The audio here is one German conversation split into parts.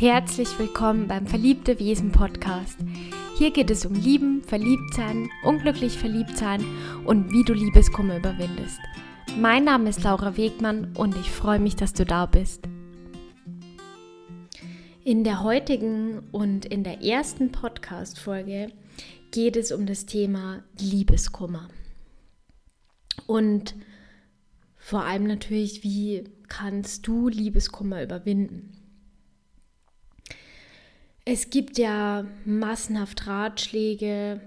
Herzlich willkommen beim Verliebte Wesen Podcast. Hier geht es um Lieben, Verliebtsein, unglücklich Verliebtsein und wie du Liebeskummer überwindest. Mein Name ist Laura Wegmann und ich freue mich, dass du da bist. In der heutigen und in der ersten Podcast-Folge geht es um das Thema Liebeskummer. Und vor allem natürlich, wie kannst du Liebeskummer überwinden? Es gibt ja massenhaft Ratschläge,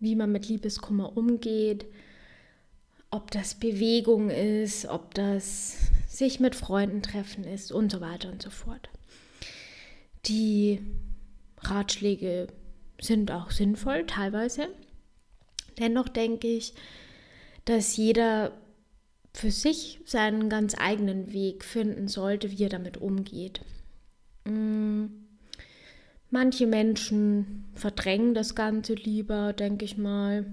wie man mit Liebeskummer umgeht, ob das Bewegung ist, ob das sich mit Freunden treffen ist und so weiter und so fort. Die Ratschläge sind auch sinnvoll teilweise. Dennoch denke ich, dass jeder für sich seinen ganz eigenen Weg finden sollte, wie er damit umgeht. Mm. Manche Menschen verdrängen das Ganze lieber, denke ich mal.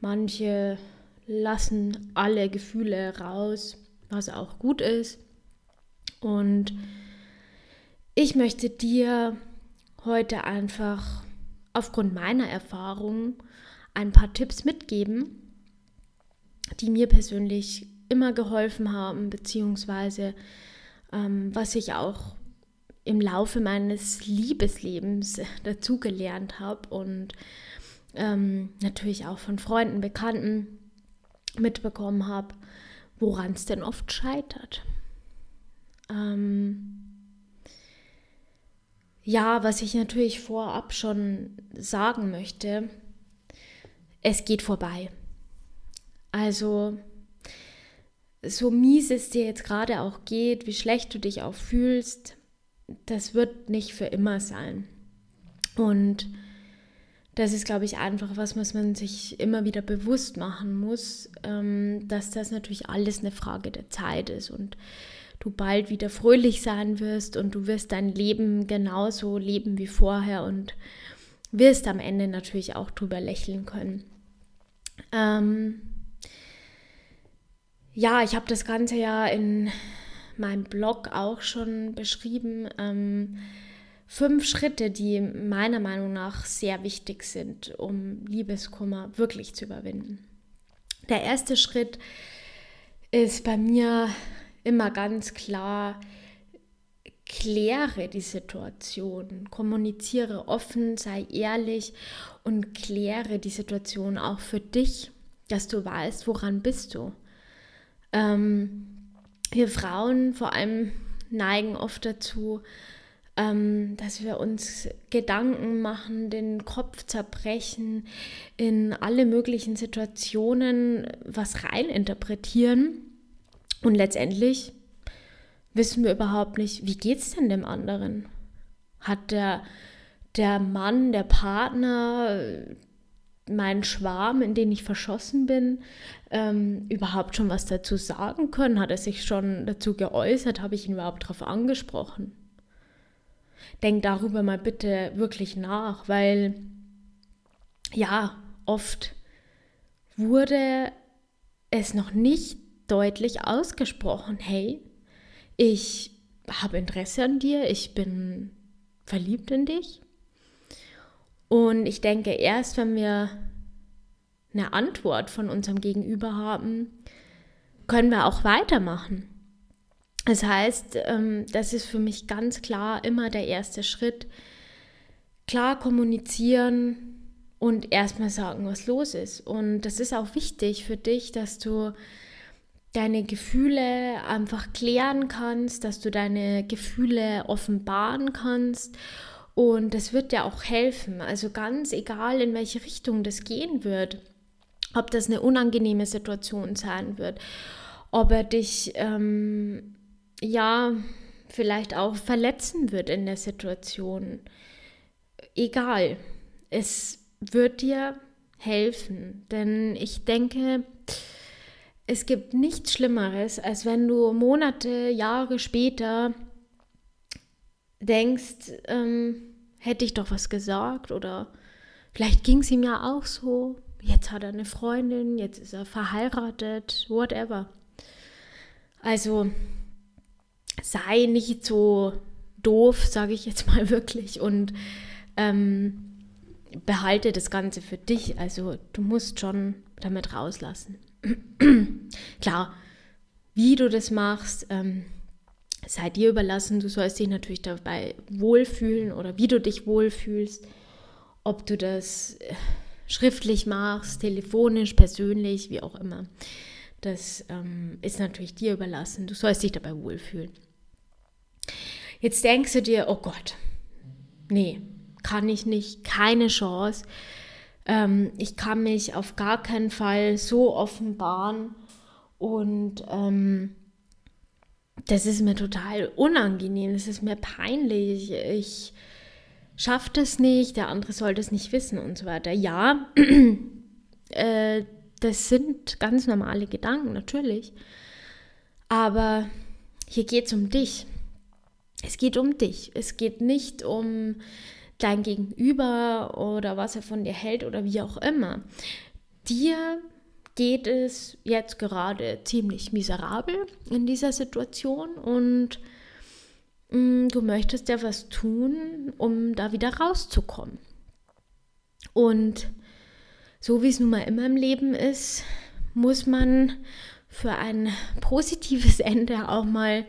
Manche lassen alle Gefühle raus, was auch gut ist. Und ich möchte dir heute einfach aufgrund meiner Erfahrung ein paar Tipps mitgeben, die mir persönlich immer geholfen haben, beziehungsweise ähm, was ich auch im Laufe meines Liebeslebens dazugelernt habe und ähm, natürlich auch von Freunden, Bekannten mitbekommen habe, woran es denn oft scheitert. Ähm, ja, was ich natürlich vorab schon sagen möchte, es geht vorbei. Also, so mies es dir jetzt gerade auch geht, wie schlecht du dich auch fühlst, das wird nicht für immer sein. Und das ist, glaube ich, einfach was, was man sich immer wieder bewusst machen muss, ähm, dass das natürlich alles eine Frage der Zeit ist und du bald wieder fröhlich sein wirst und du wirst dein Leben genauso leben wie vorher und wirst am Ende natürlich auch drüber lächeln können. Ähm, ja, ich habe das Ganze ja in meinem Blog auch schon beschrieben. Ähm, fünf Schritte, die meiner Meinung nach sehr wichtig sind, um Liebeskummer wirklich zu überwinden. Der erste Schritt ist bei mir immer ganz klar, kläre die Situation, kommuniziere offen, sei ehrlich und kläre die Situation auch für dich, dass du weißt, woran bist du. Ähm, wir Frauen vor allem neigen oft dazu, ähm, dass wir uns Gedanken machen, den Kopf zerbrechen, in alle möglichen Situationen was reininterpretieren und letztendlich wissen wir überhaupt nicht, wie geht es denn dem anderen? Hat der, der Mann, der Partner, meinen Schwarm, in den ich verschossen bin, ähm, überhaupt schon was dazu sagen können? Hat er sich schon dazu geäußert? Habe ich ihn überhaupt darauf angesprochen? Denk darüber mal bitte wirklich nach, weil ja, oft wurde es noch nicht deutlich ausgesprochen, hey, ich habe Interesse an dir, ich bin verliebt in dich. Und ich denke, erst wenn wir eine Antwort von unserem Gegenüber haben, können wir auch weitermachen. Das heißt, ähm, das ist für mich ganz klar immer der erste Schritt. Klar kommunizieren und erstmal sagen, was los ist. Und das ist auch wichtig für dich, dass du deine Gefühle einfach klären kannst, dass du deine Gefühle offenbaren kannst. Und das wird dir auch helfen. Also ganz egal, in welche Richtung das gehen wird. Ob das eine unangenehme Situation sein wird. Ob er dich, ähm, ja, vielleicht auch verletzen wird in der Situation. Egal. Es wird dir helfen. Denn ich denke, es gibt nichts Schlimmeres, als wenn du Monate, Jahre später denkst, ähm, hätte ich doch was gesagt oder vielleicht ging es ihm ja auch so. Jetzt hat er eine Freundin, jetzt ist er verheiratet, whatever. Also sei nicht so doof, sage ich jetzt mal wirklich, und ähm, behalte das Ganze für dich. Also du musst schon damit rauslassen. Klar, wie du das machst, ähm, sei dir überlassen. Du sollst dich natürlich dabei wohlfühlen oder wie du dich wohlfühlst. Ob du das äh, schriftlich machst, telefonisch, persönlich, wie auch immer. Das ähm, ist natürlich dir überlassen. Du sollst dich dabei wohlfühlen. Jetzt denkst du dir, oh Gott, nee, kann ich nicht, keine Chance. Ähm, ich kann mich auf gar keinen Fall so offenbaren und ähm, das ist mir total unangenehm, das ist mir peinlich. Ich schaffe das nicht, der andere soll das nicht wissen und so weiter. Ja, äh, das sind ganz normale Gedanken, natürlich. Aber hier geht es um dich. Es geht um dich. Es geht nicht um dein Gegenüber oder was er von dir hält oder wie auch immer. Dir geht es jetzt gerade ziemlich miserabel in dieser Situation und mh, mm, du möchtest ja was tun, um da wieder rauszukommen. Und so wie es nun mal immer im Leben ist, muss man für ein positives Ende auch mal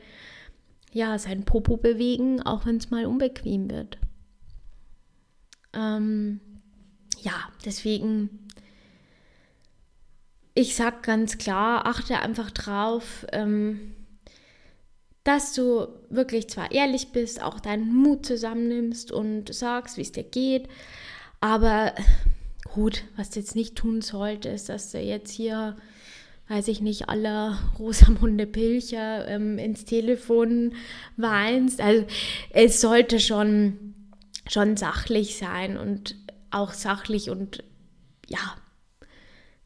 ja, sein Popo bewegen, auch wenn es mal unbequem wird. Ähm, ja, deswegen, ich sag ganz klar, achte einfach drauf, ähm, dass du wirklich zwar ehrlich bist, auch deinen Mut zusammennimmst und sagst, wie es dir geht, aber gut, was du jetzt nicht tun solltest, dass du jetzt hier weiß ich nicht, aller Rosamunde Pilcher ähm, ins Telefon weinst. Also es sollte schon, schon sachlich sein und auch sachlich und ja,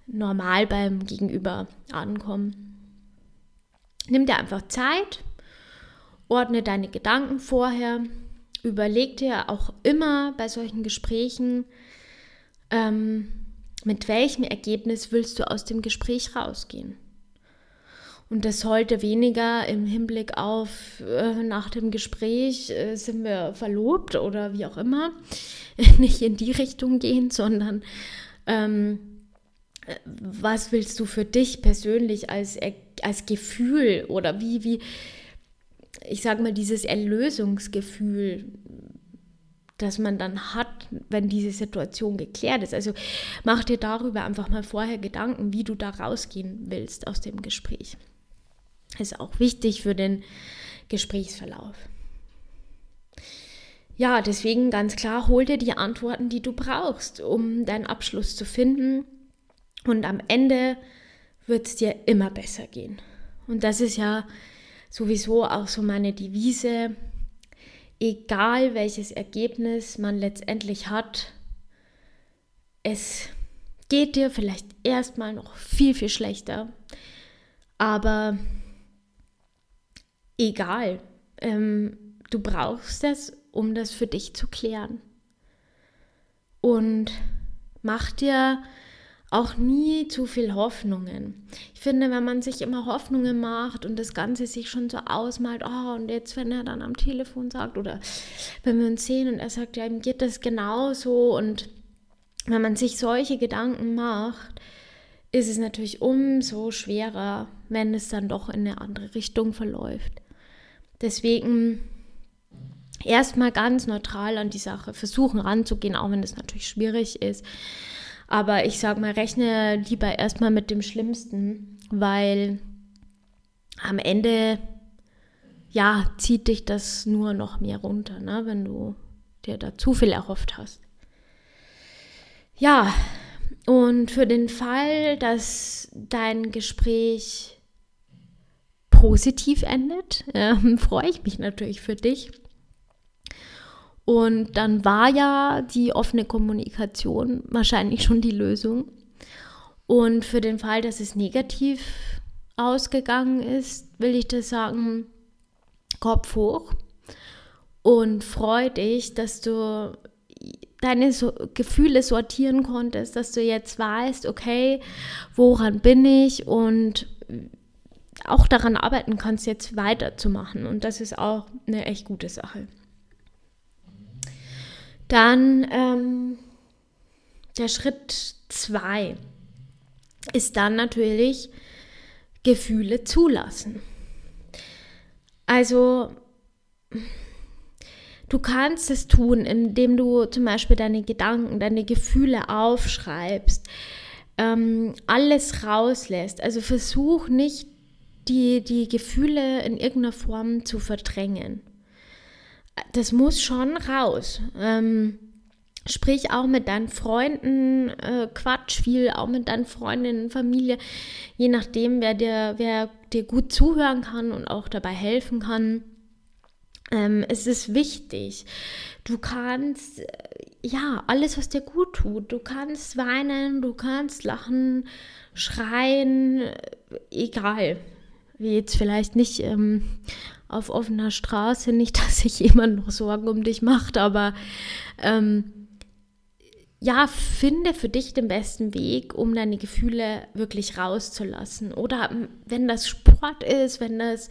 normal beim Gegenüber ankommen. Nimm dir einfach Zeit, ordne deine Gedanken vorher, überleg dir auch immer bei solchen Gesprächen, ähm, mit welchem Ergebnis willst du aus dem Gespräch rausgehen? Und das sollte weniger im Hinblick auf äh, nach dem Gespräch äh, sind wir verlobt oder wie auch immer, nicht in die Richtung gehen, sondern ähm, was willst du für dich persönlich als, als Gefühl oder wie, wie, ich sage mal, dieses Erlösungsgefühl, das man dann hat, wenn diese Situation geklärt ist. Also mach dir darüber einfach mal vorher Gedanken, wie du da rausgehen willst aus dem Gespräch. Ist auch wichtig für den Gesprächsverlauf. Ja, deswegen ganz klar, hol dir die Antworten, die du brauchst, um deinen Abschluss zu finden. Und am Ende wird es dir immer besser gehen. Und das ist ja sowieso auch so meine Devise egal welches Ergebnis man letztendlich hat, es geht dir vielleicht erstmal noch viel, viel schlechter, aber egal, ähm, du brauchst es, um das für dich zu klären. Und mach dir auch nie zu viel Hoffnungen. Ich finde, wenn man sich immer Hoffnungen macht und das Ganze sich schon so ausmalt, oh, und jetzt, wenn er dann am Telefon sagt oder wenn wir uns sehen und er sagt, ja, ihm geht das genauso und wenn man sich solche Gedanken macht, ist es natürlich umso schwerer, wenn es dann doch in eine andere Richtung verläuft. Deswegen erstmal ganz neutral an die Sache versuchen ranzugehen, auch wenn es natürlich schwierig ist. Aber ich sag mal, rechne lieber erstmal mit dem Schlimmsten, weil am Ende, ja, zieht dich das nur noch mehr runter, ne, wenn du dir da zu viel erhofft hast. Ja, und für den Fall, dass dein Gespräch positiv endet, äh, freue ich mich natürlich für dich. Und dann war ja die offene Kommunikation wahrscheinlich schon die Lösung. Und für den Fall, dass es negativ ausgegangen ist, will ich das sagen, Kopf hoch und freu dich, dass du deine so Gefühle sortieren konntest, dass du jetzt weißt, okay, woran bin ich und auch daran arbeiten kannst, jetzt weiterzumachen. Und das ist auch eine echt gute Sache. Dann ähm, der Schritt zwei ist dann natürlich Gefühle zulassen. Also du kannst es tun, indem du zum Beispiel deine Gedanken, deine Gefühle aufschreibst, ähm, alles rauslässt. Also versuch nicht die, die Gefühle in irgendeiner Form zu verdrängen. Das muss schon raus. Ähm, sprich auch mit deinen Freunden, äh, Quatsch viel, auch mit deinen Freundinnen, Familie, je nachdem, wer dir, wer dir gut zuhören kann und auch dabei helfen kann. Ähm, es ist wichtig. Du kannst, äh, ja, alles, was dir gut tut. Du kannst weinen, du kannst lachen, schreien, äh, egal. Wie jetzt vielleicht nicht ähm, auf offener Straße, nicht, dass sich jemand noch Sorgen um dich macht, aber ähm, ja, finde für dich den besten Weg, um deine Gefühle wirklich rauszulassen. Oder wenn das Sport ist, wenn das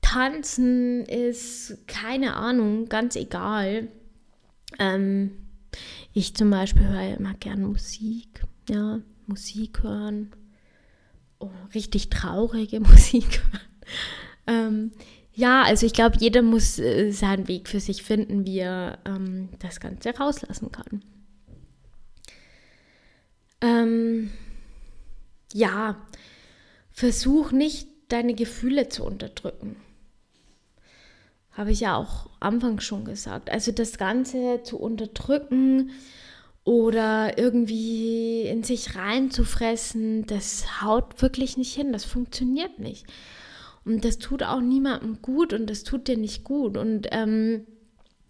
Tanzen ist, keine Ahnung, ganz egal. Ähm, ich zum Beispiel höre immer gern Musik, ja, Musik hören, oh, richtig traurige Musik hören. Ähm, ja, also ich glaube, jeder muss äh, seinen Weg für sich finden, wie er ähm, das Ganze rauslassen kann. Ähm, ja, versuch nicht deine Gefühle zu unterdrücken. Habe ich ja auch Anfang schon gesagt. Also das Ganze zu unterdrücken oder irgendwie in sich reinzufressen, das haut wirklich nicht hin. Das funktioniert nicht. Und das tut auch niemandem gut und das tut dir nicht gut. Und ähm,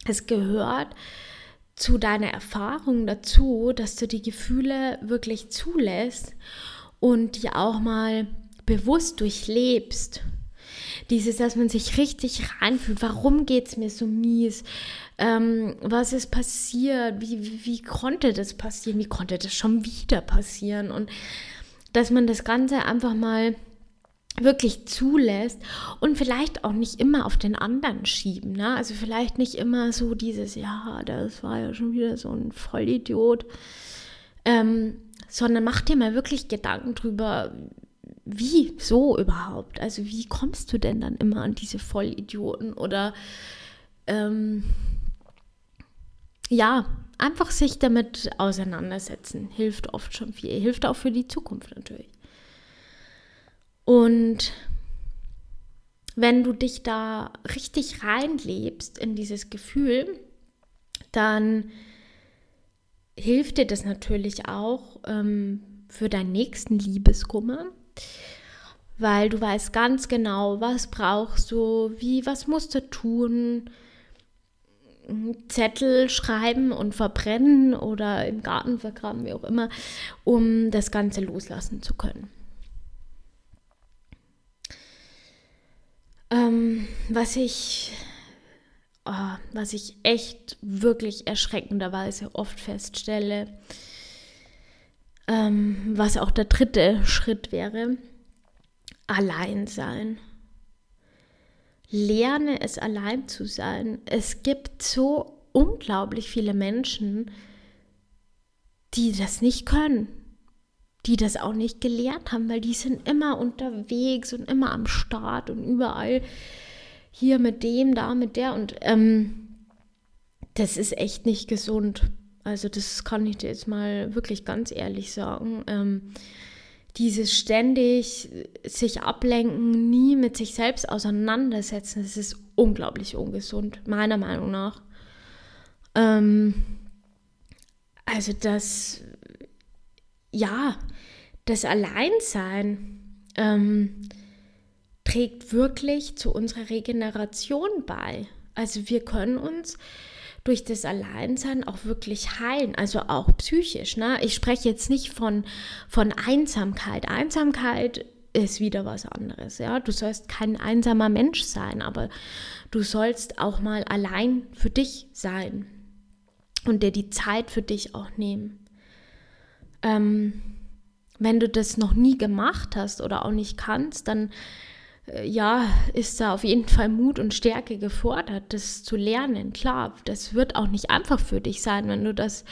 es gehört zu deiner Erfahrung dazu, dass du die Gefühle wirklich zulässt und die auch mal bewusst durchlebst. Dieses, dass man sich richtig reinfühlt, warum geht es mir so mies? Ähm, was ist passiert? Wie, wie, wie konnte das passieren? Wie konnte das schon wieder passieren? Und dass man das Ganze einfach mal wirklich zulässt und vielleicht auch nicht immer auf den anderen schieben. Ne? Also vielleicht nicht immer so dieses, ja, das war ja schon wieder so ein Vollidiot, ähm, sondern mach dir mal wirklich Gedanken drüber, wie so überhaupt? Also wie kommst du denn dann immer an diese Vollidioten oder ähm, ja, einfach sich damit auseinandersetzen, hilft oft schon viel, hilft auch für die Zukunft natürlich. Und wenn du dich da richtig reinlebst in dieses Gefühl, dann hilft dir das natürlich auch ähm, für deinen nächsten Liebeskummer, weil du weißt ganz genau, was brauchst du, wie, was musst du tun, Zettel schreiben und verbrennen oder im Garten vergraben, wie auch immer, um das Ganze loslassen zu können. Ähm, was ich, oh, was ich echt wirklich erschreckenderweise oft feststelle, ähm, was auch der dritte Schritt wäre, allein sein. Lerne es allein zu sein. Es gibt so unglaublich viele Menschen, die das nicht können die das auch nicht gelernt haben, weil die sind immer unterwegs und immer am Start und überall hier mit dem, da mit der und ähm, das ist echt nicht gesund. Also das kann ich dir jetzt mal wirklich ganz ehrlich sagen. Ähm, dieses ständig sich ablenken, nie mit sich selbst auseinandersetzen, das ist unglaublich ungesund, meiner Meinung nach. Ähm, also das, ja, das Alleinsein ähm, trägt wirklich zu unserer Regeneration bei. Also wir können uns durch das Alleinsein auch wirklich heilen, also auch psychisch. Ne? Ich spreche jetzt nicht von, von Einsamkeit. Einsamkeit ist wieder was anderes. Ja? Du sollst kein einsamer Mensch sein, aber du sollst auch mal allein für dich sein und dir die Zeit für dich auch nehmen. Ähm, wenn du das noch nie gemacht hast oder auch nicht kannst, dann äh, ja, ist da auf jeden Fall Mut und Stärke gefordert, das zu lernen. Klar, das wird auch nicht einfach für dich sein, wenn du das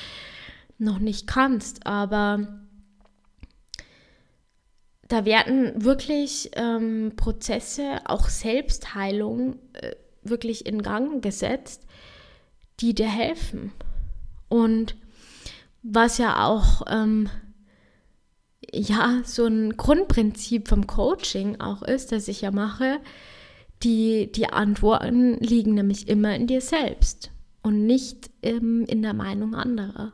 noch nicht kannst, aber da werden wirklich ähm, Prozesse, auch Selbstheilung, äh, wirklich in Gang gesetzt, die dir helfen. Und was ja auch ähm, ja so ein Grundprinzip vom Coaching auch ist, das ich ja mache, die, die Antworten liegen nämlich immer in dir selbst und nicht ähm, in der Meinung anderer.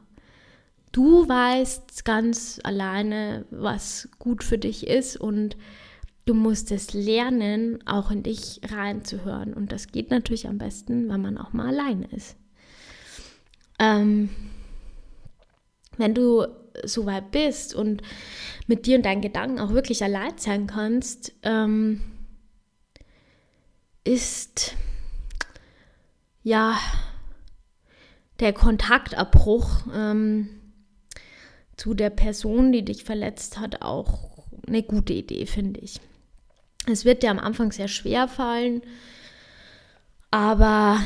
Du weißt ganz alleine, was gut für dich ist und du musst es lernen, auch in dich reinzuhören. Und das geht natürlich am besten, wenn man auch mal alleine ist. Ähm, wenn du so weit bist und mit dir und deinen Gedanken auch wirklich allein sein kannst, ähm, ist ja der Kontaktabbruch ähm, zu der Person, die dich verletzt hat, auch eine gute Idee, finde ich. Es wird dir am Anfang sehr schwer fallen, aber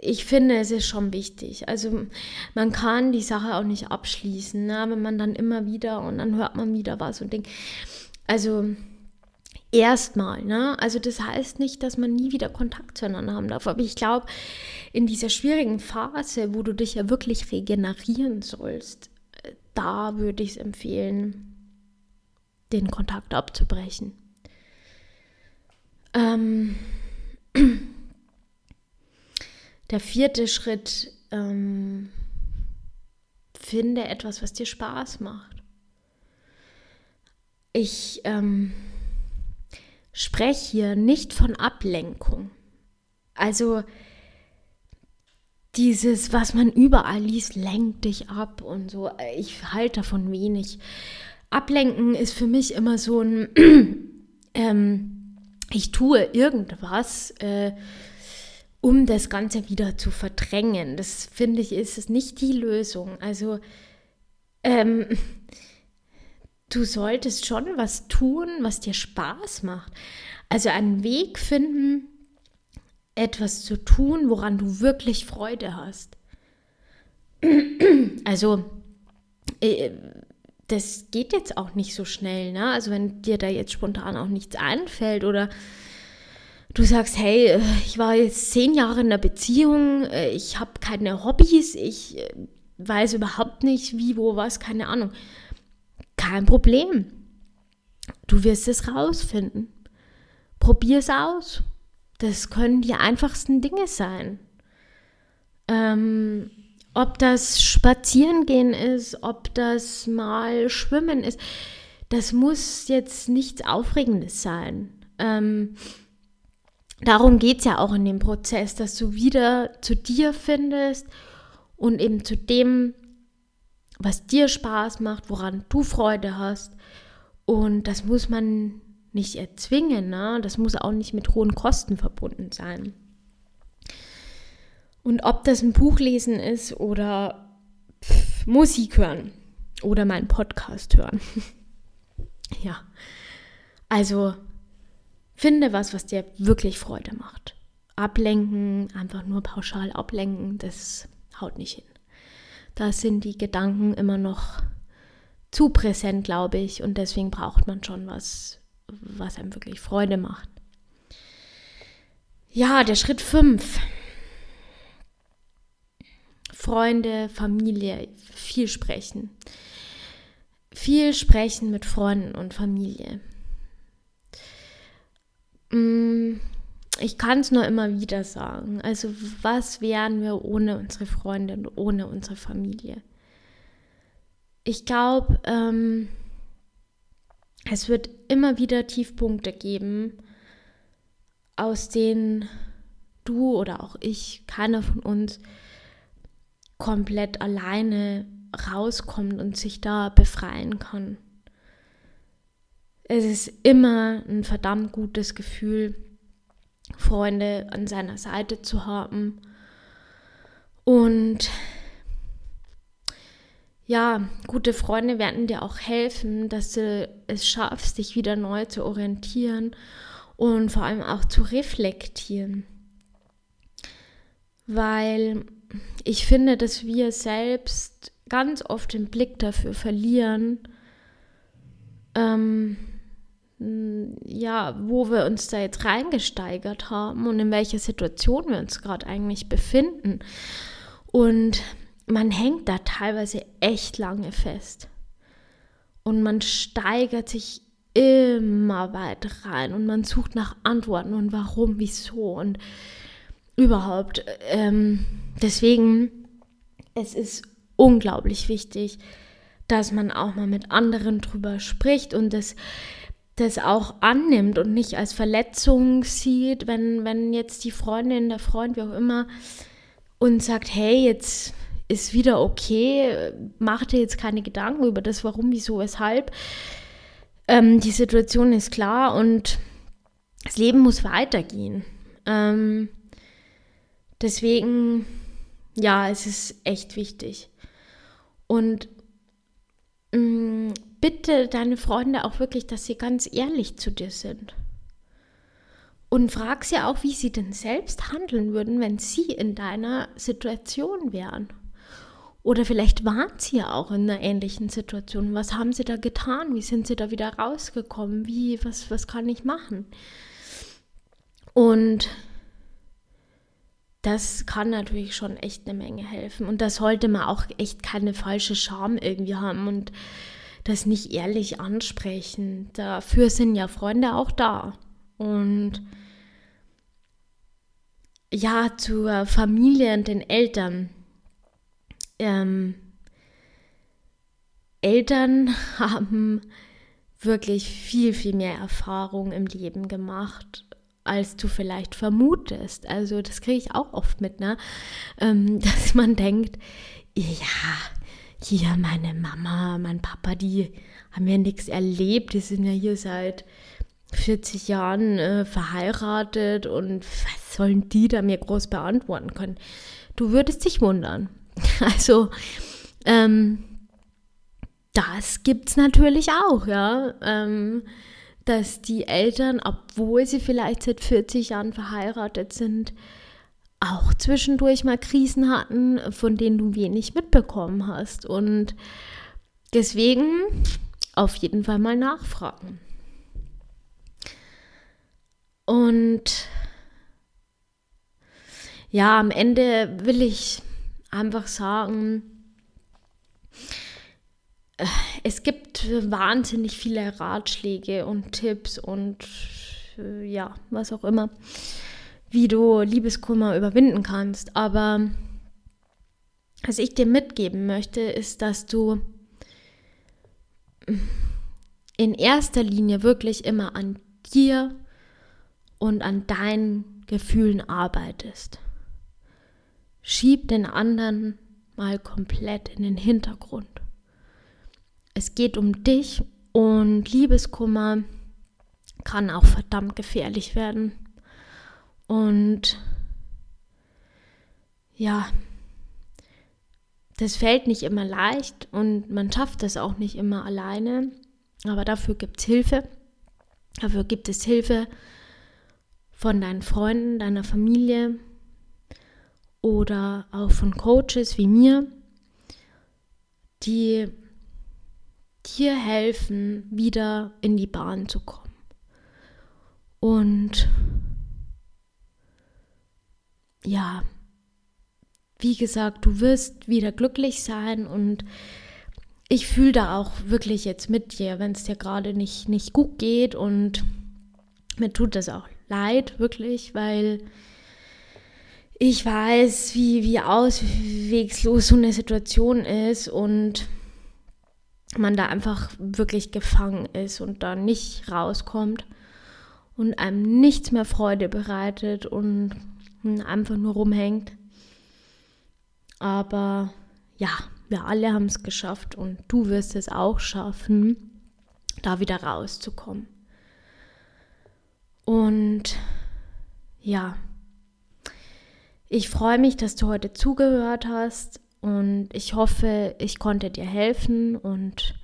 ich finde, es ist schon wichtig. Also man kann die Sache auch nicht abschließen, ne? wenn man dann immer wieder und dann hört man wieder was und denkt, also erstmal, ne? Also das heißt nicht, dass man nie wieder Kontakt zueinander haben darf. Aber ich glaube, in dieser schwierigen Phase, wo du dich ja wirklich regenerieren sollst, da würde ich es empfehlen, den Kontakt abzubrechen. Ähm, der vierte Schritt, ähm, finde etwas, was dir Spaß macht. Ich ähm, spreche hier nicht von Ablenkung. Also dieses, was man überall liest, lenkt dich ab und so. Ich halte davon wenig. Ablenken ist für mich immer so ein, ähm, ich tue irgendwas, äh, um das Ganze wieder zu verdrängen. Das finde ich, ist es nicht die Lösung. Also, ähm, du solltest schon was tun, was dir Spaß macht. Also einen Weg finden, etwas zu tun, woran du wirklich Freude hast. Also, äh, das geht jetzt auch nicht so schnell, ne? Also, wenn dir da jetzt spontan auch nichts einfällt oder du sagst, hey, äh, ich war jetzt zehn Jahre in einer Beziehung, äh, ich habe keine Hobbys, ich weiß überhaupt nicht, wie, wo, was, keine Ahnung. Kein Problem. Du wirst es rausfinden. Probier es aus. Das können die einfachsten Dinge sein. Ähm, ob das Spazierengehen ist, ob das mal Schwimmen ist, das muss jetzt nichts Aufregendes sein. Ähm, darum geht es ja auch in dem Prozess, dass du wieder zu dir findest und eben zu dem, was dir Spaß macht, woran du Freude hast. Und das muss man nicht erzwingen. Ne? Das muss auch nicht mit hohen Kosten verbunden sein. Und ob das ein Buch lesen ist oder pff, Musik hören oder meinen Podcast hören. ja, also finde was, was dir wirklich Freude macht. Ablenken, einfach nur pauschal ablenken, das haut nicht hin. Da sind die Gedanken immer noch zu präsent, glaube ich, und deswegen braucht man schon was, was einem wirklich Freude macht. Ja, der Schritt 5. Freunde, Familie, viel sprechen. Viel sprechen mit Freunden und Familie. Ich kann es nur immer wieder sagen. Also was wären wir ohne unsere Freunde und ohne unsere Familie? Ich glaube, ähm, es wird immer wieder Tiefpunkte geben, aus denen du oder auch ich, keiner von uns, komplett alleine rauskommt und sich da befreien kann. Es ist immer ein verdammt gutes Gefühl, Freunde an seiner Seite zu haben und ja, gute Freunde werden dir auch helfen, dass du es schaffst, dich wieder neu zu orientieren und vor allem auch zu reflektieren. Weil ich finde, dass wir selbst ganz oft den Blick dafür verlieren, ähm, ja, wo wir uns da jetzt reingesteigert haben und in welcher Situation wir uns gerade eigentlich befinden. Und man hängt da teilweise echt lange fest. Und man steigert sich immer weiter rein und man sucht nach Antworten und warum, wieso und überhaupt. Ähm, deswegen, es ist unglaublich wichtig, dass man auch mal mit anderen drüber spricht und das, das auch annimmt und nicht als Verletzung sieht, wenn, wenn jetzt die Freundin, der Freund, wie auch immer, und sagt, hey, jetzt ist wieder okay, mach dir jetzt keine Gedanken über das, warum, wieso, weshalb. Ähm, die Situation ist klar und das Leben muss weitergehen. Ähm, deswegen, ja, es ist echt wichtig. Und mm, bitte deine Freunde auch wirklich, dass sie ganz ehrlich zu dir sind. Und frag sie auch, wie sie denn selbst handeln würden, wenn sie in deiner Situation wären. Oder vielleicht waren sie ja auch in einer ähnlichen Situation. Was haben sie da getan? Wie sind sie da wieder rausgekommen? Wie, was, was kann ich machen? Und das kann natürlich schon echt eine Menge helfen. Und da sollte man auch echt keine falsche Scham irgendwie haben und das nicht ehrlich ansprechen. Dafür sind ja Freunde auch da. Und ja, zur Familie und den Eltern ähm, Eltern haben wirklich viel, viel mehr Erfahrung im Leben gemacht, als du vielleicht vermutest. Also das kriege ich auch oft mit, ne? Ähm, dass man denkt, ja, hier meine Mama, mein Papa, die haben ja nichts erlebt, die sind ja hier seit 40 Jahren äh, verheiratet und was sollen die da mir groß beantworten können? Du würdest dich wundern. Also, ähm, das gibt es natürlich auch, ja. Ähm, dass die Eltern, obwohl sie vielleicht seit 40 Jahren verheiratet sind, auch zwischendurch mal Krisen hatten, von denen du wenig mitbekommen hast. Und deswegen auf jeden Fall mal nachfragen. Und ja, am Ende will ich einfach sagen, äh, es gibt wahnsinnig viele Ratschläge und Tipps und äh, ja, was auch immer, wie du Liebeskummer überwinden kannst. Aber was ich dir mitgeben möchte, ist, dass du in erster Linie wirklich immer an dir und an deinen Gefühlen arbeitest. Schieb den anderen mal komplett in den Hintergrund. Es geht um dich und Liebeskummer kann auch verdammt gefährlich werden. Und ja, das fällt nicht immer leicht und man schafft es auch nicht immer alleine. Aber dafür gibt es Hilfe. Dafür gibt es Hilfe von deinen Freunden, deiner Familie, oder auch von Coaches wie mir, die dir helfen, wieder in die Bahn zu kommen. Und ja, wie gesagt, du wirst wieder glücklich sein und ich fühle da auch wirklich jetzt mit dir, wenn es dir gerade nicht, nicht gut geht und mir tut das auch leid, wirklich, weil ich weiß, wie, wie auswegslos so eine Situation ist und man da einfach wirklich gefangen ist und da nicht rauskommt und einem nichts mehr Freude bereitet und einfach nur rumhängt. Aber ja, wir alle haben es geschafft und du wirst es auch schaffen, da wieder rauszukommen. Und ja, ich freue mich, dass du heute zugehört hast und ich hoffe, ich konnte dir helfen und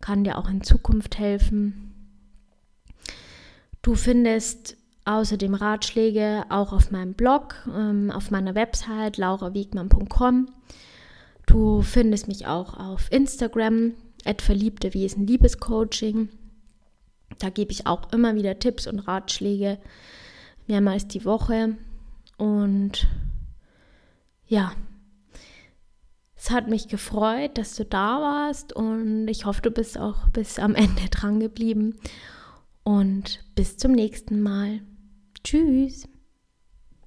kann dir auch in Zukunft helfen. Du findest außerdem Ratschläge auch auf meinem Blog, ähm, auf meiner Website laurawiegmann.com. Du findest mich auch auf Instagram, verliebte Wesen Liebescoaching. Da gebe ich auch immer wieder Tipps und Ratschläge, mehrmals die Woche. Und ja, es hat mich gefreut, dass du da warst und ich hoffe, du bist auch bis am Ende dran geblieben. Und bis zum nächsten Mal. Tschüss.